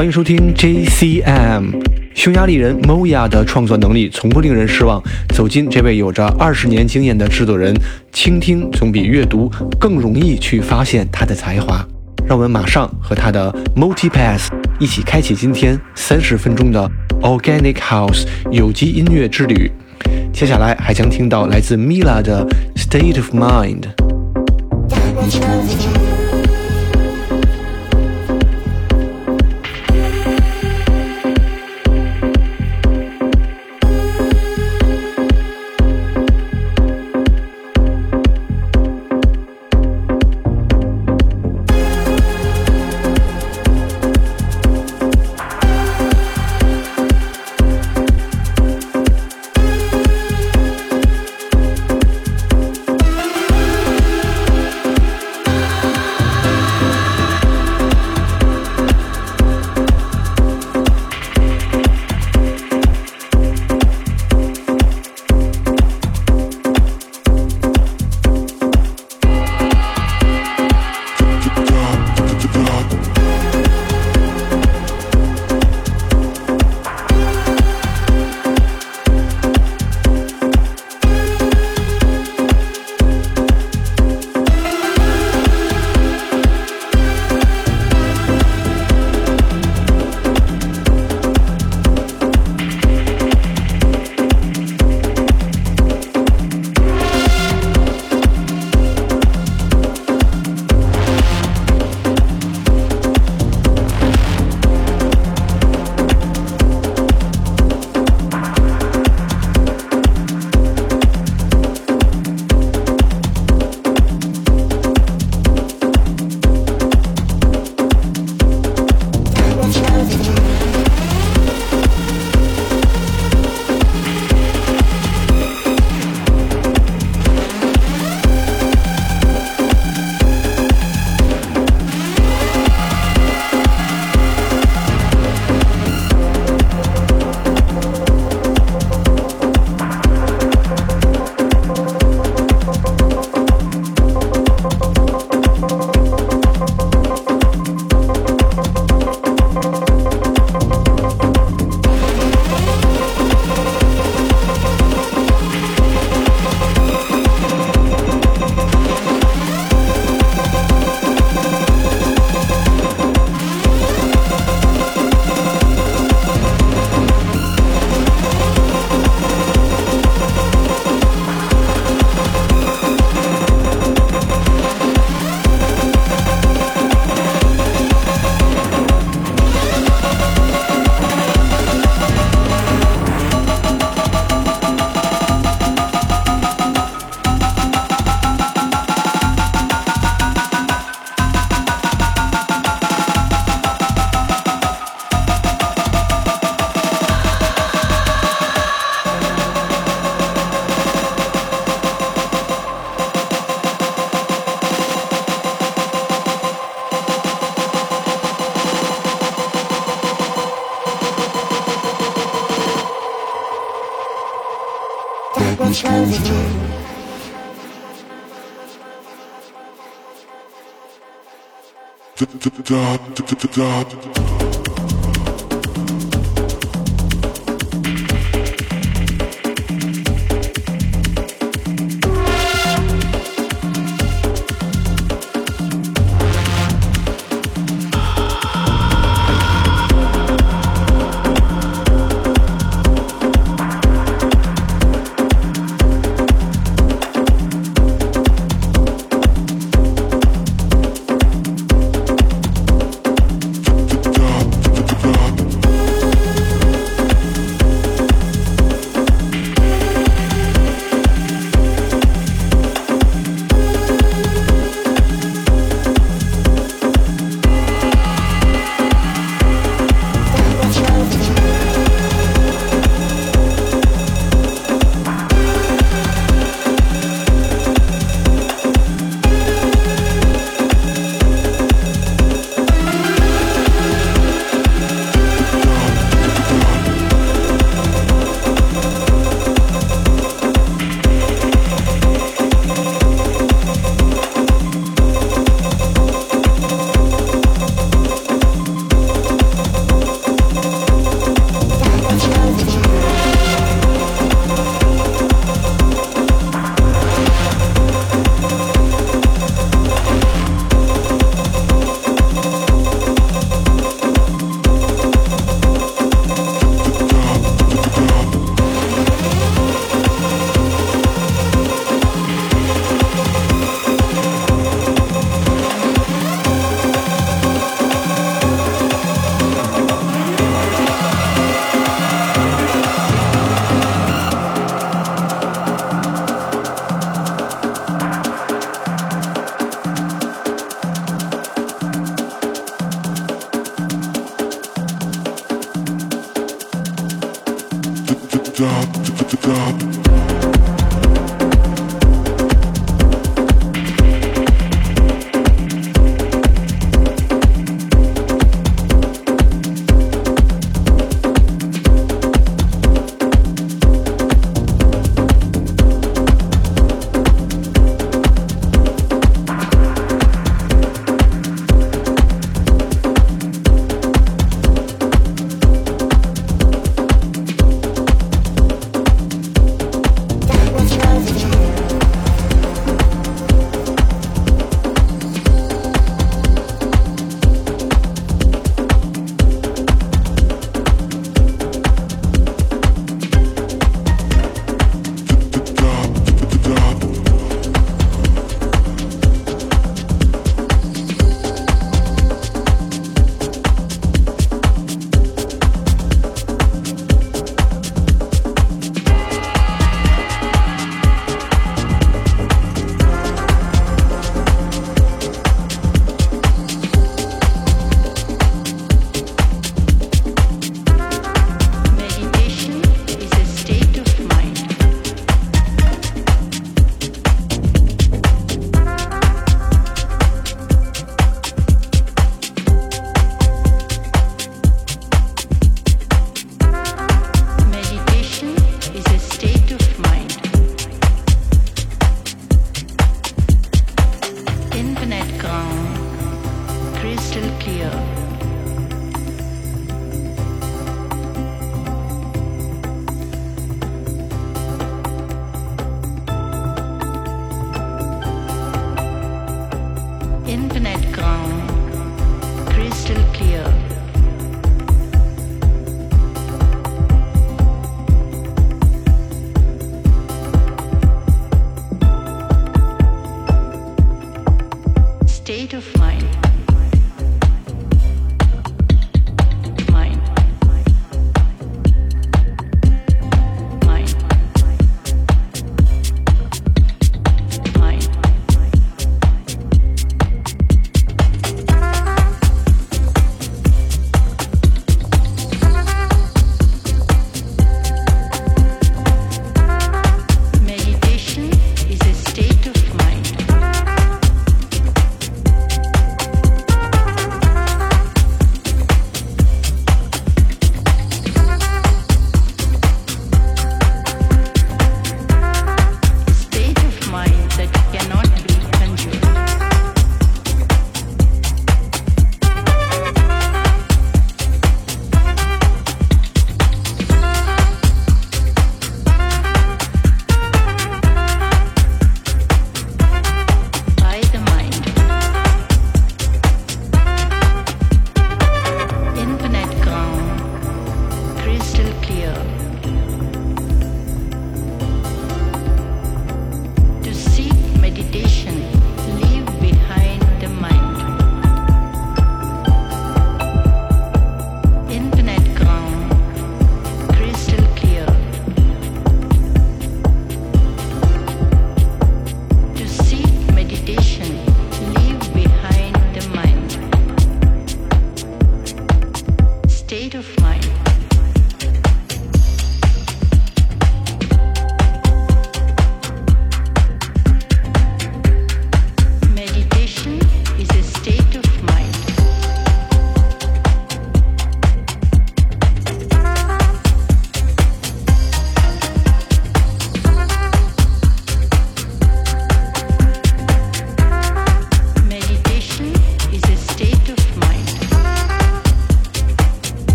欢迎收听 JCM。匈牙利人 Moya 的创作能力从不令人失望。走进这位有着二十年经验的制作人，倾听总比阅读更容易去发现他的才华。让我们马上和他的 MultiPass 一起开启今天三十分钟的 Organic House 有机音乐之旅。接下来还将听到来自 Mila 的 State of Mind。Da da da da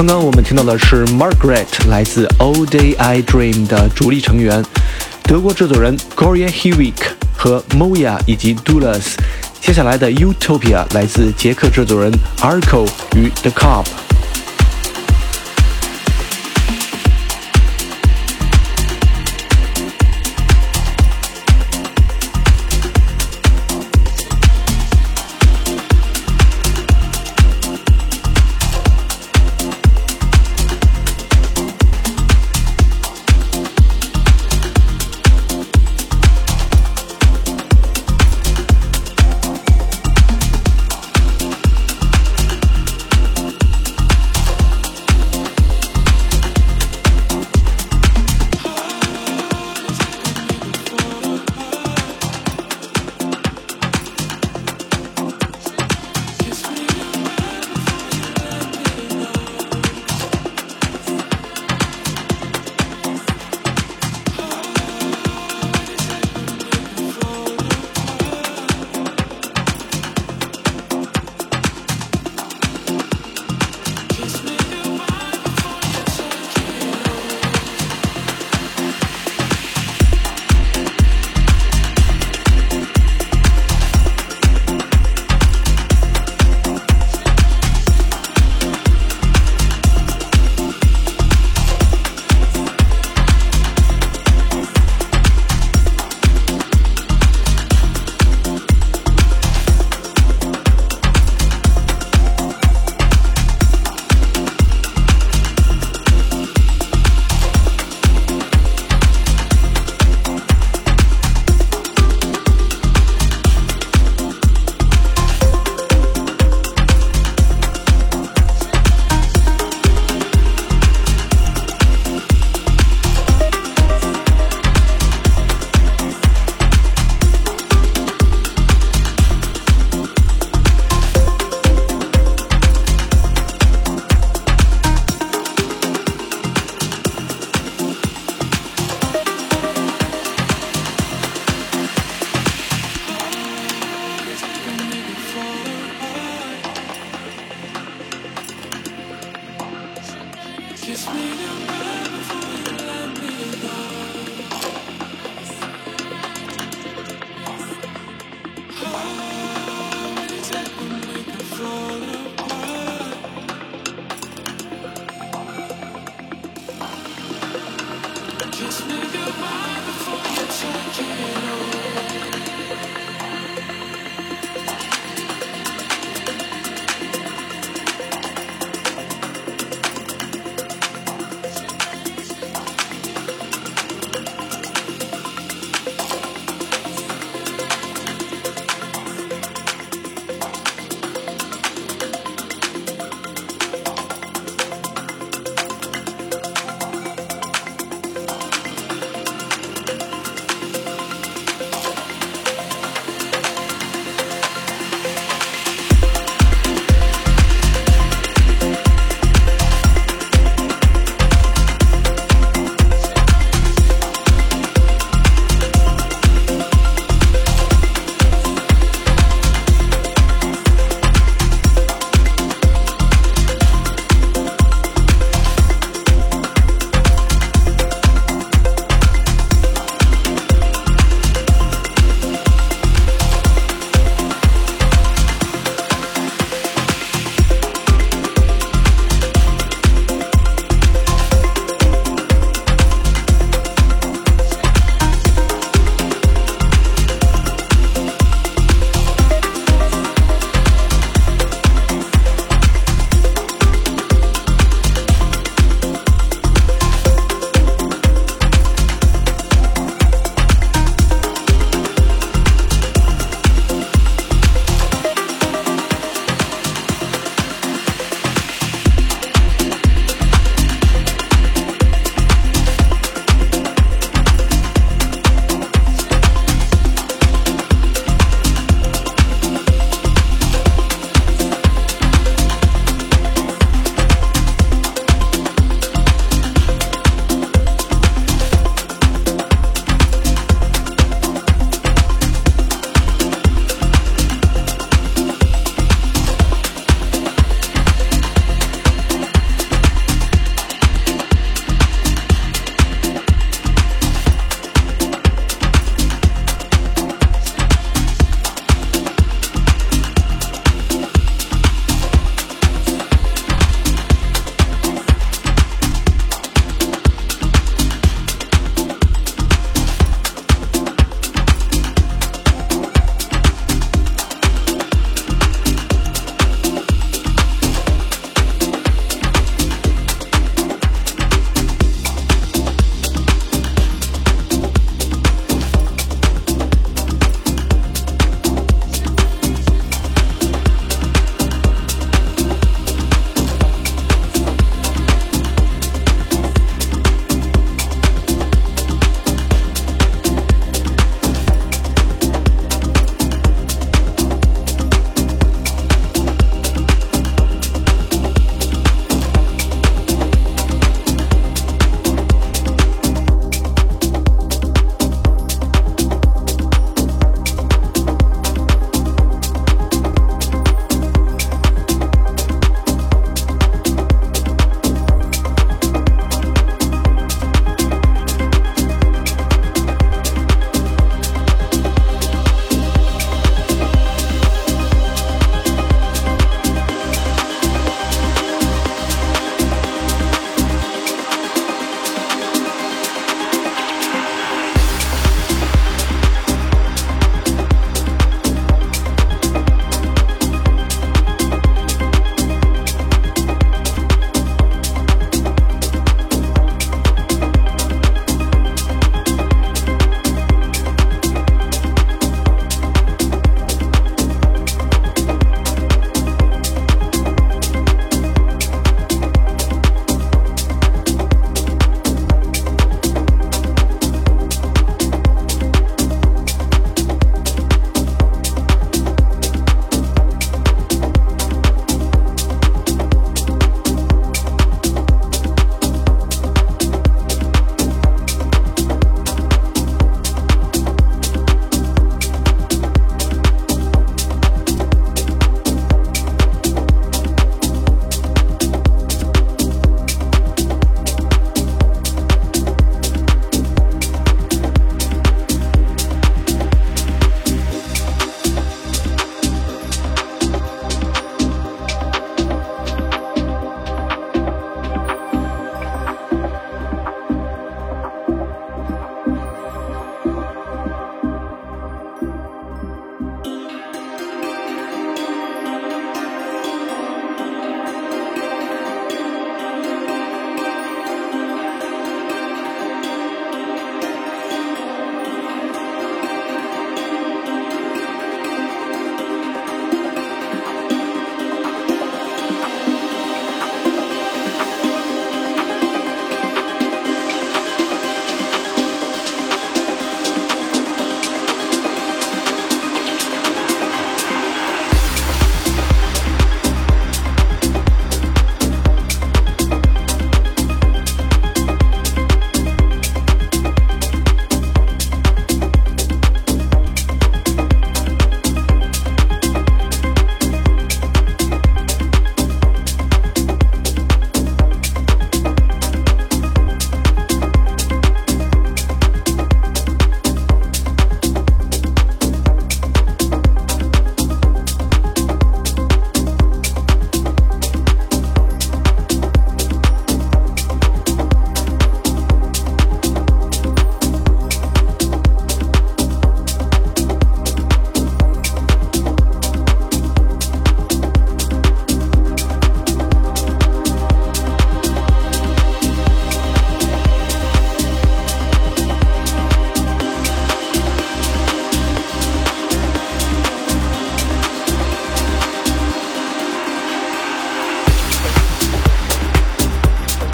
刚刚我们听到的是 Margaret，来自 All Day I Dream 的主力成员，德国制作人 Gloria Hewick 和 Moya 以及 Dulas。接下来的 Utopia 来自捷克制作人 Arco 与 The Cop。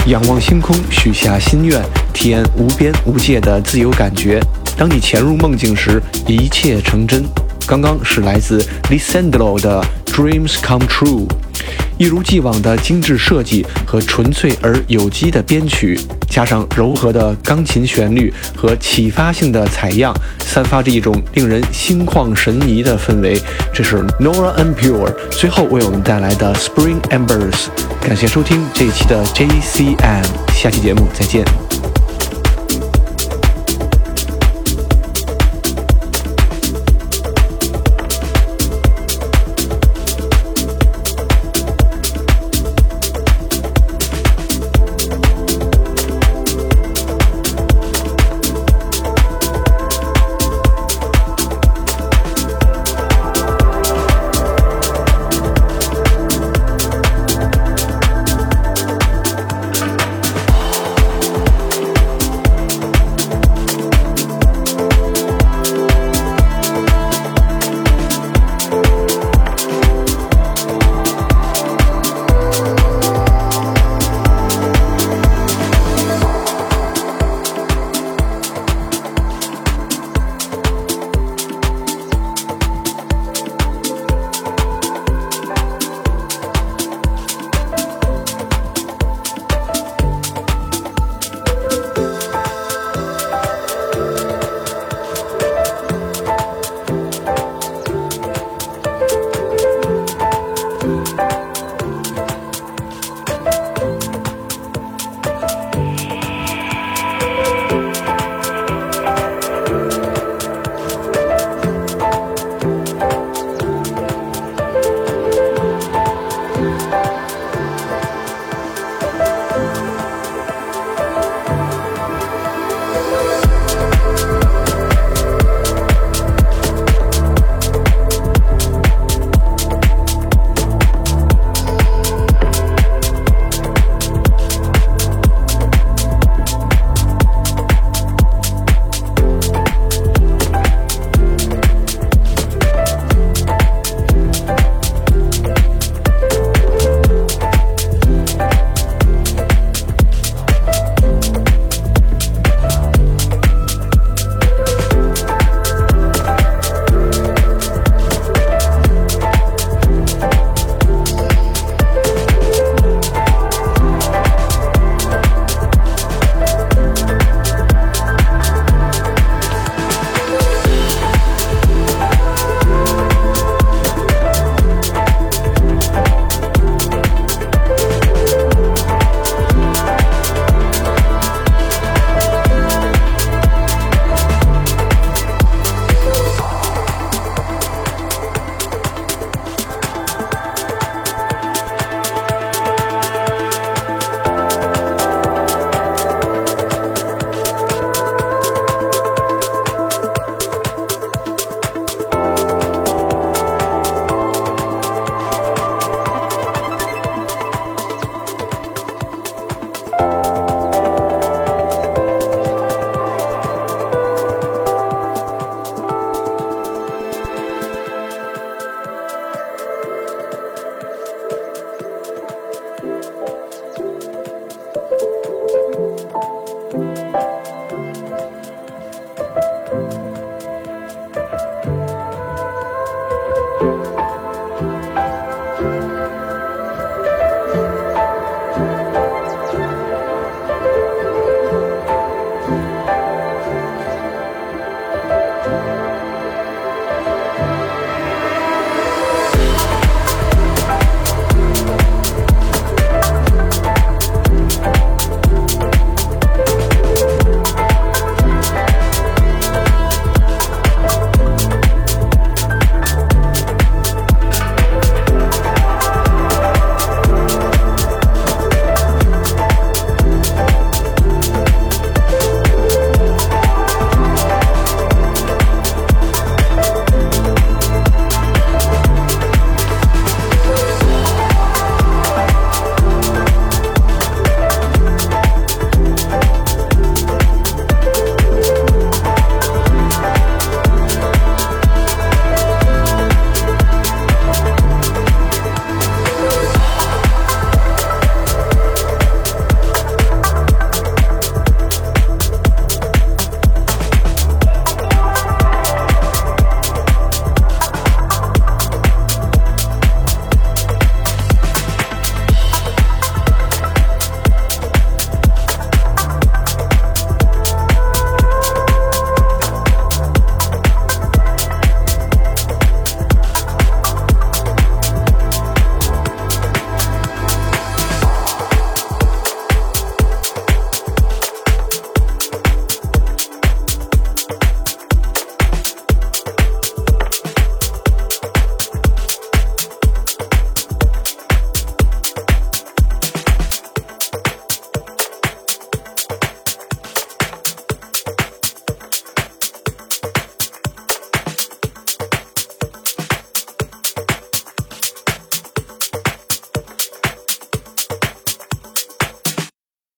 仰望星空，许下心愿，体验无边无界的自由感觉。当你潜入梦境时，一切成真。刚刚是来自 Lisandro 的 Dreams Come True。一如既往的精致设计和纯粹而有机的编曲，加上柔和的钢琴旋律和启发性的采样，散发着一种令人心旷神怡的氛围。这是 Nora and Pure 最后为我们带来的 Spring Embers。感谢收听这一期的 JCM，下期节目再见。